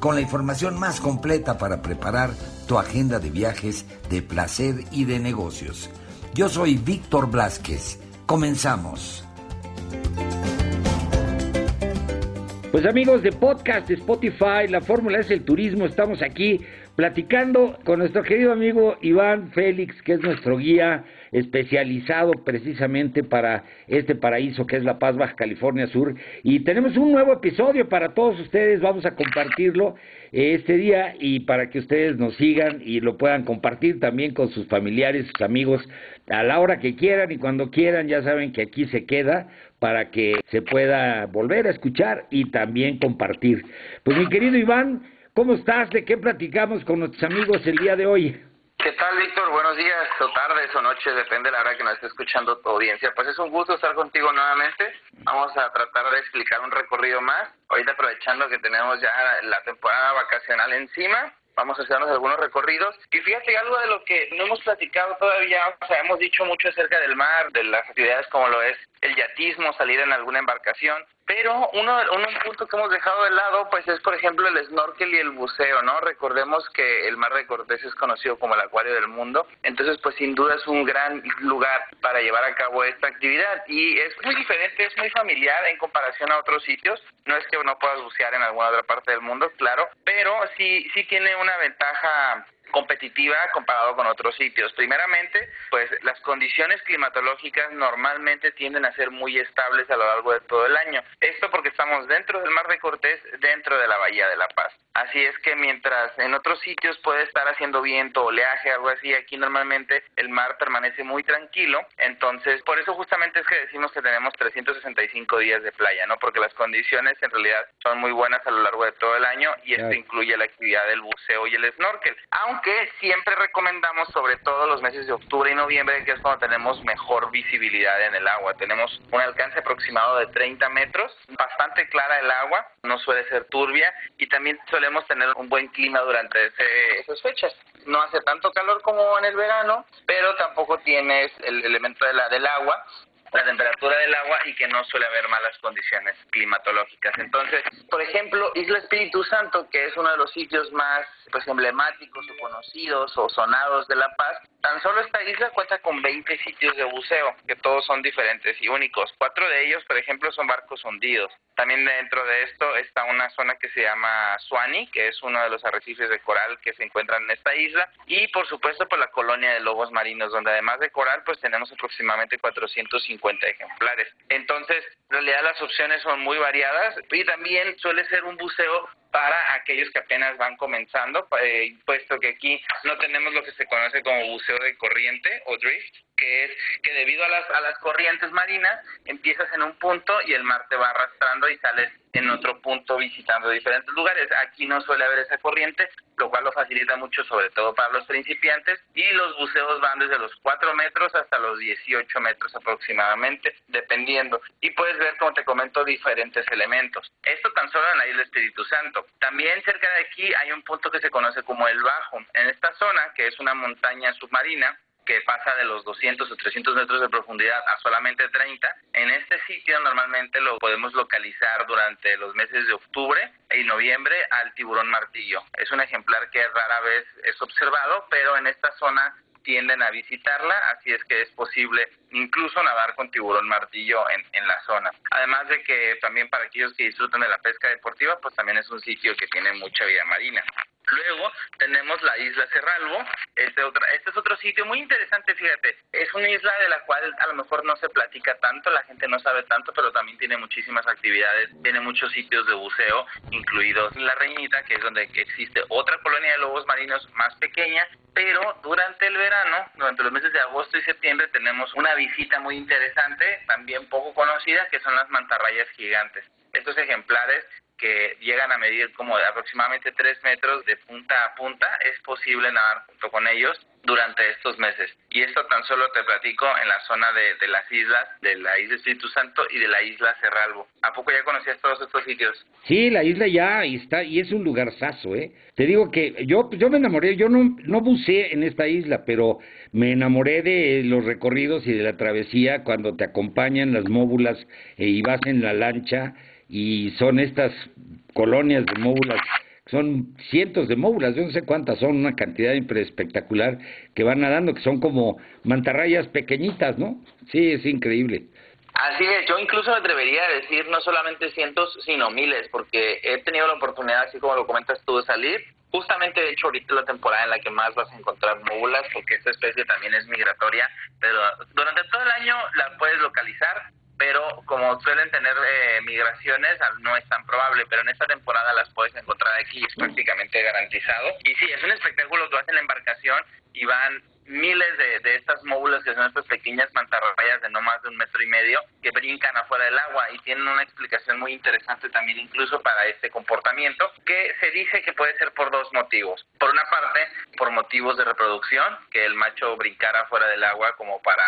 con la información más completa para preparar tu agenda de viajes de placer y de negocios. Yo soy Víctor Blasquez. Comenzamos. Pues amigos de podcast Spotify, la fórmula es el turismo, estamos aquí platicando con nuestro querido amigo Iván Félix, que es nuestro guía especializado precisamente para este paraíso que es La Paz, Baja California Sur. Y tenemos un nuevo episodio para todos ustedes, vamos a compartirlo este día y para que ustedes nos sigan y lo puedan compartir también con sus familiares, sus amigos, a la hora que quieran y cuando quieran, ya saben que aquí se queda para que se pueda volver a escuchar y también compartir. Pues mi querido Iván, ¿cómo estás? ¿De qué platicamos con nuestros amigos el día de hoy? ¿Qué tal, Víctor? Buenos días, o tardes o noches, depende de la hora que nos esté escuchando tu audiencia. Pues es un gusto estar contigo nuevamente. Vamos a tratar de explicar un recorrido más. Ahorita aprovechando que tenemos ya la temporada vacacional encima, vamos a hacernos algunos recorridos. Y fíjate, algo de lo que no hemos platicado todavía, o sea, hemos dicho mucho acerca del mar, de las actividades como lo es el yatismo, salir en alguna embarcación, pero uno, un punto que hemos dejado de lado, pues es por ejemplo el snorkel y el buceo, ¿no? Recordemos que el Mar de Cortés es conocido como el acuario del mundo, entonces pues sin duda es un gran lugar para llevar a cabo esta actividad y es muy diferente, es muy familiar en comparación a otros sitios, no es que no puedas bucear en alguna otra parte del mundo, claro, pero sí, sí tiene una ventaja competitiva comparado con otros sitios. Primeramente, pues las condiciones climatológicas normalmente tienden a ser muy estables a lo largo de todo el año. Esto porque estamos dentro del Mar de Cortés, dentro de la Bahía de La Paz. Así es que mientras en otros sitios puede estar haciendo viento, oleaje, algo así, aquí normalmente el mar permanece muy tranquilo. Entonces, por eso justamente es que decimos que tenemos 365 días de playa, ¿no? Porque las condiciones en realidad son muy buenas a lo largo de todo el año y esto incluye la actividad del buceo y el snorkel. Aunque siempre recomendamos, sobre todo los meses de octubre y noviembre, que es cuando tenemos mejor visibilidad en el agua. Tenemos un alcance aproximado de 30 metros, bastante clara el agua, no suele ser turbia y también suele tener un buen clima durante esas fechas. No hace tanto calor como en el verano, pero tampoco tienes el elemento de la, del agua, la temperatura del agua y que no suele haber malas condiciones climatológicas. Entonces, por ejemplo, Isla Espíritu Santo, que es uno de los sitios más pues emblemáticos o conocidos o sonados de La Paz, tan solo esta isla cuenta con 20 sitios de buceo, que todos son diferentes y únicos. Cuatro de ellos, por ejemplo, son barcos hundidos. También dentro de esto está una zona que se llama Suani, que es uno de los arrecifes de coral que se encuentran en esta isla, y por supuesto por la colonia de lobos marinos, donde además de coral, pues tenemos aproximadamente 450 ejemplares. Entonces, en realidad las opciones son muy variadas y también suele ser un buceo para aquellos que apenas van comenzando, eh, puesto que aquí no tenemos lo que se conoce como buceo de corriente o drift, que es que debido a las, a las corrientes marinas empiezas en un punto y el mar te va arrastrando y sales en otro punto visitando diferentes lugares. Aquí no suele haber esa corriente, lo cual lo facilita mucho, sobre todo para los principiantes, y los buceos van desde los 4 metros hasta los 18 metros aproximadamente, dependiendo. Y puedes ver, como te comento, diferentes elementos. Esto tan solo en la isla Espíritu Santo. También cerca de aquí hay un punto que se conoce como el Bajo. En esta zona, que es una montaña submarina, que pasa de los 200 o 300 metros de profundidad a solamente 30. En este sitio normalmente lo podemos localizar durante los meses de octubre y noviembre al tiburón martillo. Es un ejemplar que rara vez es observado, pero en esta zona tienden a visitarla, así es que es posible incluso nadar con tiburón martillo en, en, la zona. Además de que también para aquellos que disfrutan de la pesca deportiva, pues también es un sitio que tiene mucha vida marina. Luego tenemos la isla Cerralbo, este, otra, este es otro sitio muy interesante, fíjate, es una isla de la cual a lo mejor no se platica tanto, la gente no sabe tanto, pero también tiene muchísimas actividades, tiene muchos sitios de buceo, incluidos La Reñita, que es donde existe otra colonia de lobos marinos más pequeña, pero durante el verano, durante los meses de agosto y septiembre, tenemos una visita muy interesante, también poco conocida, que son las mantarrayas gigantes. Estos ejemplares que llegan a medir como aproximadamente 3 metros de punta a punta, es posible nadar junto con ellos durante estos meses. Y esto tan solo te platico en la zona de, de, las islas, de la isla Espíritu Santo y de la isla Cerralbo. ¿A poco ya conocías todos estos sitios? Sí, la isla ya está, y es un lugarzazo, ¿eh? Te digo que yo, yo me enamoré, yo no, no buceé en esta isla, pero me enamoré de los recorridos y de la travesía cuando te acompañan las móbulas e, y vas en la lancha y son estas colonias de móbulas son cientos de móbulas, yo no sé cuántas son, una cantidad espectacular que van nadando, que son como mantarrayas pequeñitas, ¿no? Sí, es increíble. Así es, yo incluso me atrevería a decir no solamente cientos, sino miles, porque he tenido la oportunidad, así como lo comentas tú, de salir. Justamente, de hecho, ahorita es la temporada en la que más vas a encontrar móbulas, porque esta especie también es migratoria, pero durante todo el año la puedes localizar pero como suelen tener eh, migraciones, no es tan probable, pero en esta temporada las puedes encontrar aquí, es prácticamente garantizado. Y sí, es un espectáculo, tú vas en la embarcación y van miles de, de estas móbulas que son estas pequeñas mantarrayas de no más de un metro y medio que brincan afuera del agua y tienen una explicación muy interesante también incluso para este comportamiento que se dice que puede ser por dos motivos. Por una parte, por motivos de reproducción, que el macho brincara fuera del agua como para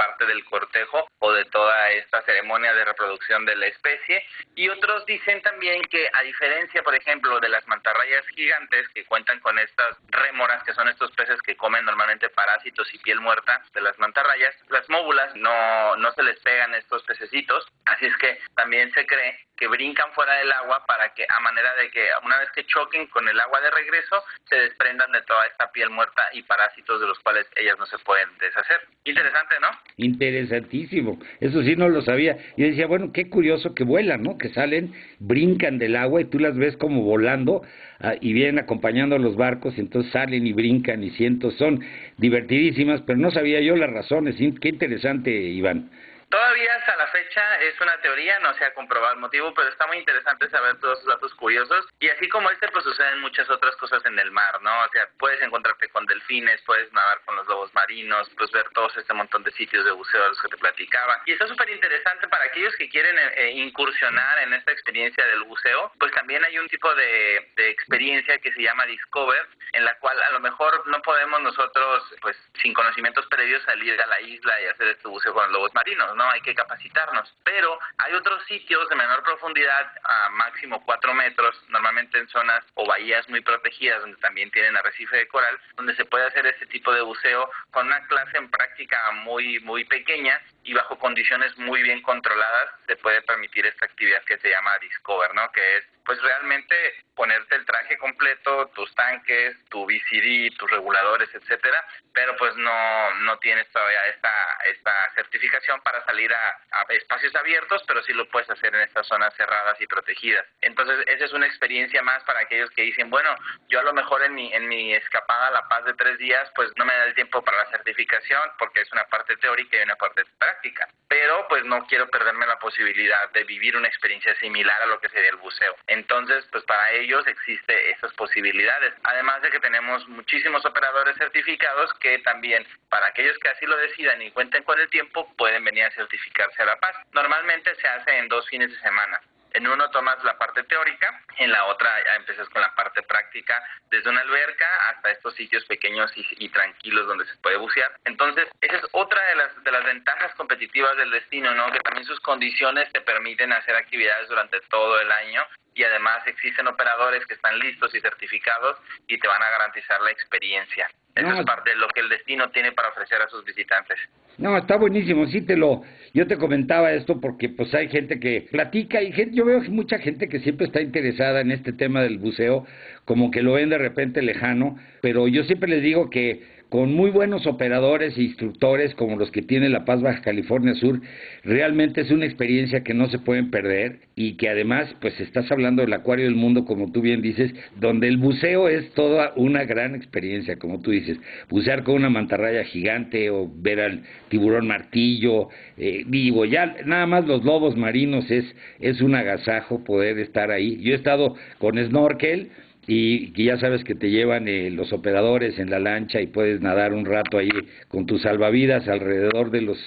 parte del cortejo o de toda esta ceremonia de reproducción de la especie. Y otros dicen también que a diferencia, por ejemplo, de las mantarrayas gigantes que cuentan con estas rémoras, que son estos peces que comen normalmente parásitos y piel muerta de las mantarrayas, las móbulas no, no se les pegan estos pececitos, así es que también se cree que brincan fuera del agua para que a manera de que una vez que choquen con el agua de regreso se desprendan de toda esta piel muerta y parásitos de los cuales ellas no se pueden deshacer. Interesante, ¿no? Interesantísimo. Eso sí no lo sabía. Yo decía, bueno, qué curioso que vuelan, ¿no? Que salen, brincan del agua y tú las ves como volando ah, y vienen acompañando a los barcos y entonces salen y brincan y siento, son divertidísimas, pero no sabía yo las razones. Qué interesante, Iván. Todavía hasta la fecha es una teoría, no se ha comprobado el motivo, pero está muy interesante saber todos esos datos curiosos. Y así como este, pues suceden muchas otras cosas en el mar, ¿no? O sea, puedes encontrarte con delfines, puedes nadar con los lobos marinos, pues ver todos este montón de sitios de buceo de los que te platicaba. Y está súper interesante para aquellos que quieren eh, eh, incursionar en esta experiencia del buceo, pues también hay un tipo de, de experiencia que se llama Discover, en la cual a lo mejor no podemos nosotros, pues sin conocimientos previos, salir a la isla y hacer este buceo con los lobos marinos, ¿no? Hay que capacitarnos. Pero hay otros sitios de menor profundidad, a máximo 4 metros, normalmente en zonas o bahías muy protegidas, donde también tienen arrecife de coral, donde se puede hacer este tipo de buceo con una clase en práctica muy, muy pequeña y bajo condiciones muy bien controladas se puede permitir esta actividad que se llama Discover, ¿no? Que es pues realmente ponerte el traje completo, tus tanques, tu VCD, tus reguladores, etcétera, pero pues no no tienes todavía esta esta certificación para salir a, a, espacios abiertos, pero sí lo puedes hacer en estas zonas cerradas y protegidas. Entonces, esa es una experiencia más para aquellos que dicen, bueno, yo a lo mejor en mi en mi escapada a La Paz de tres días, pues no me da el tiempo para la certificación porque es una parte teórica y una parte práctica, pero pues no quiero perderme la posibilidad de vivir una experiencia similar a lo que sería el buceo. Entonces, pues para ellos existe esas posibilidades. Además de que tenemos muchísimos operadores certificados que también, para aquellos que así lo decidan y cuenten con el tiempo, pueden venir a certificarse a La Paz. Normalmente se hace en dos fines de semana. En uno tomas la parte teórica, en la otra ya empiezas con la parte práctica, desde una alberca hasta estos sitios pequeños y, y, tranquilos donde se puede bucear. Entonces, esa es otra de las, de las ventajas competitivas del destino, ¿no? Que también sus condiciones te permiten hacer actividades durante todo el año y además existen operadores que están listos y certificados y te van a garantizar la experiencia. Eso no, es parte de lo que el destino tiene para ofrecer a sus visitantes. No, está buenísimo, sí te lo, yo te comentaba esto porque pues hay gente que platica y yo veo mucha gente que siempre está interesada en este tema del buceo, como que lo ven de repente lejano, pero yo siempre les digo que con muy buenos operadores e instructores como los que tiene La Paz Baja California Sur, realmente es una experiencia que no se pueden perder y que además, pues estás hablando del acuario del mundo, como tú bien dices, donde el buceo es toda una gran experiencia, como tú dices, bucear con una mantarraya gigante o ver al tiburón martillo, eh, vivo, ya nada más los lobos marinos es, es un agasajo poder estar ahí. Yo he estado con snorkel, y que ya sabes que te llevan eh, los operadores en la lancha y puedes nadar un rato ahí con tus salvavidas alrededor de los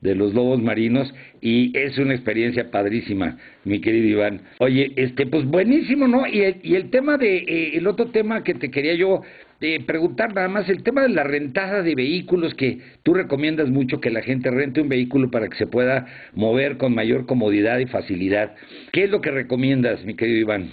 de los lobos marinos y es una experiencia padrísima, mi querido Iván. Oye, este, pues buenísimo, ¿no? Y el, y el tema de, eh, el otro tema que te quería yo eh, preguntar nada más, el tema de la rentada de vehículos, que tú recomiendas mucho que la gente rente un vehículo para que se pueda mover con mayor comodidad y facilidad. ¿Qué es lo que recomiendas, mi querido Iván?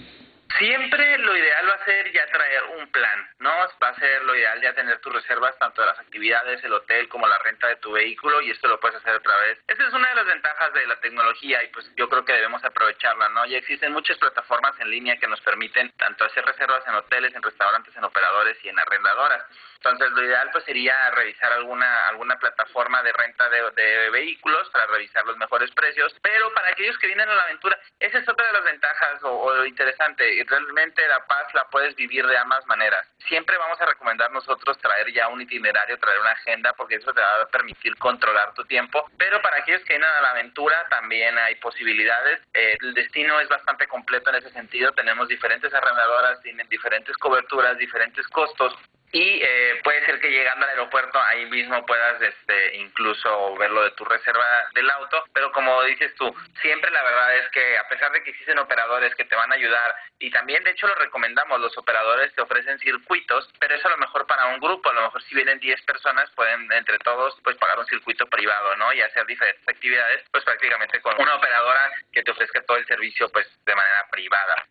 Siempre lo ideal va a ser ya traer un plan, ¿no? Va a ser lo ideal ya tener tus reservas tanto de las actividades, el hotel como la renta de tu vehículo y esto lo puedes hacer otra vez. Esa es una de las ventajas de la tecnología y pues yo creo que debemos aprovecharla, ¿no? Ya existen muchas plataformas en línea que nos permiten tanto hacer reservas en hoteles, en restaurantes, en operadores y en arrendadoras. Entonces, lo ideal pues sería revisar alguna alguna plataforma de renta de, vehículos para revisar los mejores precios. Pero para aquellos que vienen a la aventura, esa es otra de las ventajas o, o lo interesante. Y realmente la paz la puedes vivir de ambas maneras. Siempre vamos a recomendar nosotros traer ya un itinerario, traer una agenda, porque eso te va a permitir controlar tu tiempo. Pero para aquellos que vienen a la aventura también hay posibilidades. Eh, el destino es bastante completo en ese sentido. Tenemos diferentes arrendadoras, tienen diferentes coberturas, diferentes costos y eh, puede ser que llegando al aeropuerto ahí mismo puedas este incluso ver lo de tu reserva del auto pero como dices tú siempre la verdad es que a pesar de que existen operadores que te van a ayudar y también de hecho lo recomendamos los operadores te ofrecen circuitos pero eso a lo mejor para un grupo a lo mejor si vienen 10 personas pueden entre todos pues pagar un circuito privado no y hacer diferentes actividades pues prácticamente con una operadora que te ofrezca todo el servicio pues de manera privada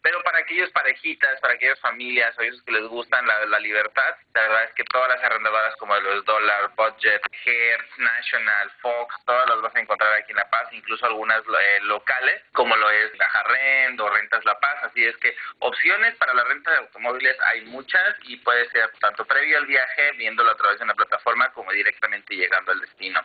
aquellos parejitas para aquellas familias o ellos que les gustan la, la libertad la verdad es que todas las arrendadoras como los Dollar, Budget, Hertz, National, Fox, todas las vas a encontrar aquí en La Paz, incluso algunas eh, locales, como lo es Rent o Rentas La Paz. Así es que opciones para la renta de automóviles hay muchas y puede ser tanto previo al viaje, viéndolo a través de una plataforma, como directamente llegando al destino.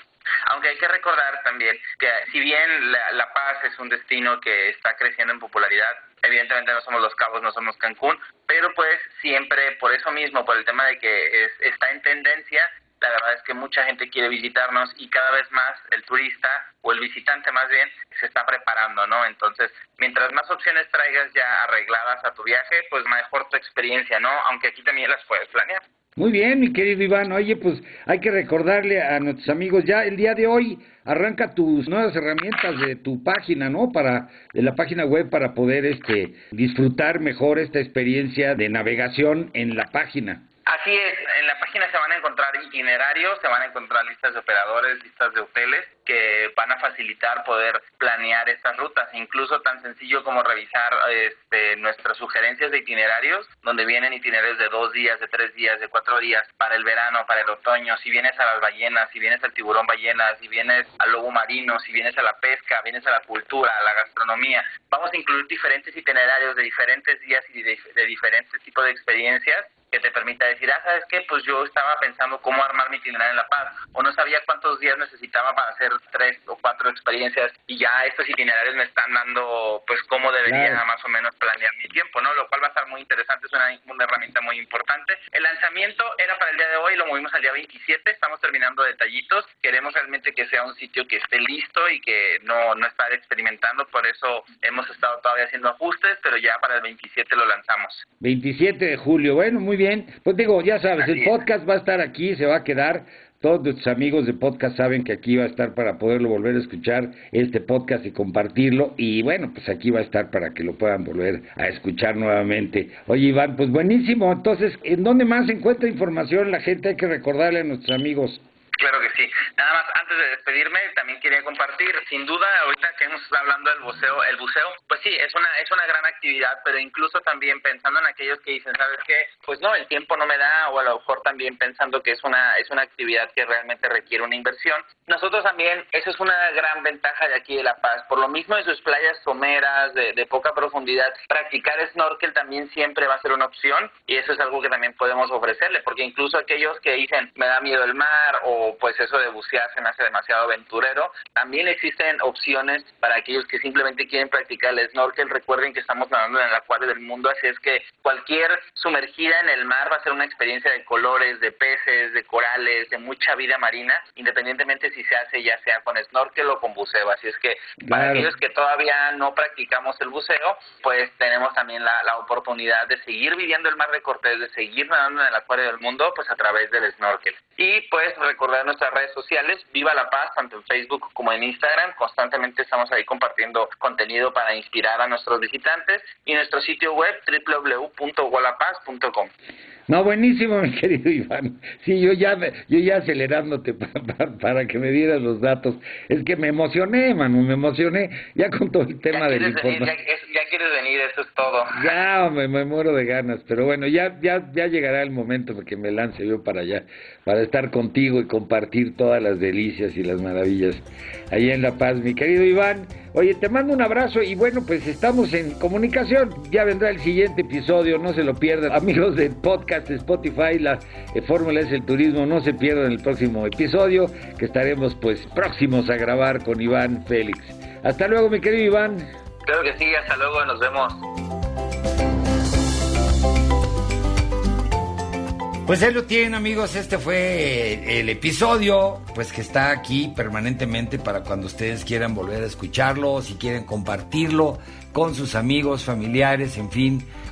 Aunque hay que recordar también que si bien la Paz es un destino que está creciendo en popularidad, evidentemente no somos Los Cabos, no somos Cancún, pero pues siempre por eso mismo, por el tema de que es, está en tendencia, la verdad es que mucha gente quiere visitarnos y cada vez más el turista o el visitante más bien se está preparando, ¿no? Entonces, mientras más opciones traigas ya arregladas a tu viaje, pues mejor tu experiencia, ¿no? Aunque aquí también las puedes planear. Muy bien, mi querido Iván. Oye, pues hay que recordarle a nuestros amigos ya el día de hoy arranca tus nuevas herramientas de tu página, ¿no? Para de la página web para poder este disfrutar mejor esta experiencia de navegación en la página. Así es, en la página se van a encontrar itinerarios, se van a encontrar listas de operadores, listas de hoteles que van a facilitar poder planear estas rutas, incluso tan sencillo como revisar este, nuestras sugerencias de itinerarios, donde vienen itinerarios de dos días, de tres días, de cuatro días para el verano, para el otoño, si vienes a las ballenas, si vienes al tiburón ballena, si vienes al lobo marino, si vienes a la pesca, vienes a la cultura, a la gastronomía, vamos a incluir diferentes itinerarios de diferentes días y de, de diferentes tipos de experiencias que te permita decir, ah, ¿sabes qué? Pues yo estaba pensando cómo armar mi itinerario en La Paz, o no sabía cuántos días necesitaba para hacer tres o cuatro experiencias, y ya estos itinerarios me están dando, pues, cómo debería más o menos planear mi tiempo, ¿no? Lo cual va a estar muy interesante, es una, una herramienta muy importante. El lanzamiento era para el día de hoy, lo movimos al día 27, estamos terminando detallitos, queremos realmente que sea un sitio que esté listo y que no, no estar experimentando, por eso hemos estado todavía haciendo ajustes, pero ya para el 27 lo lanzamos. 27 de julio, bueno, muy bien. Pues digo, ya sabes, el podcast va a estar aquí, se va a quedar. Todos nuestros amigos de podcast saben que aquí va a estar para poderlo volver a escuchar este podcast y compartirlo. Y bueno, pues aquí va a estar para que lo puedan volver a escuchar nuevamente. Oye, Iván, pues buenísimo. Entonces, ¿en dónde más se encuentra información la gente? Hay que recordarle a nuestros amigos. Claro que sí. Nada más, antes de despedirme, también quería compartir, sin duda, ahorita que hemos estado hablando del buceo, el buceo, pues sí, es una, es una gran actividad, pero incluso también pensando en aquellos que dicen, ¿sabes qué? Pues no, el tiempo no me da, o a lo mejor también pensando que es una, es una actividad que realmente requiere una inversión. Nosotros también, eso es una gran ventaja de aquí de La Paz. Por lo mismo de sus playas someras, de, de poca profundidad, practicar snorkel también siempre va a ser una opción, y eso es algo que también podemos ofrecerle, porque incluso aquellos que dicen, me da miedo el mar, o pues eso de bucear se me hace demasiado aventurero. También existen opciones para aquellos que simplemente quieren practicar el snorkel. Recuerden que estamos nadando en el acuario del mundo, así es que cualquier sumergida en el mar va a ser una experiencia de colores, de peces, de corales, de mucha vida marina, independientemente si se hace ya sea con snorkel o con buceo. Así es que para aquellos que todavía no practicamos el buceo, pues tenemos también la, la oportunidad de seguir viviendo el mar de Cortés, de seguir nadando en el acuario del mundo, pues a través del snorkel. Y pues recordar nuestras redes sociales, Viva la Paz, tanto en Facebook como en Instagram. Constantemente estamos ahí compartiendo contenido para inspirar a nuestros visitantes y nuestro sitio web www.gualapaz.com. No, buenísimo, mi querido Iván. Sí, yo ya, yo ya acelerándote para, que me dieras los datos. Es que me emocioné, Manu, me emocioné ya con todo el tema del informe. Ya, quieres venir, eso es todo. Ya, me, me, muero de ganas, pero bueno, ya, ya, ya llegará el momento de que me lance yo para allá, para estar contigo y compartir todas las delicias y las maravillas allá en La Paz. Mi querido Iván, oye, te mando un abrazo y bueno, pues estamos en comunicación. Ya vendrá el siguiente episodio, no se lo pierdan. Amigos del podcast Spotify, la eh, Fórmula es el turismo, no se pierdan el próximo episodio, que estaremos pues próximos a grabar con Iván Félix. Hasta luego, mi querido Iván. Creo que sí, hasta luego, nos vemos. Pues ahí lo tienen amigos, este fue el episodio, pues que está aquí permanentemente para cuando ustedes quieran volver a escucharlo, si quieren compartirlo con sus amigos, familiares, en fin,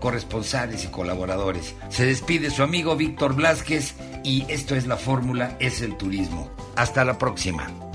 corresponsales y colaboradores. Se despide su amigo Víctor Blázquez y esto es la fórmula, es el turismo. Hasta la próxima.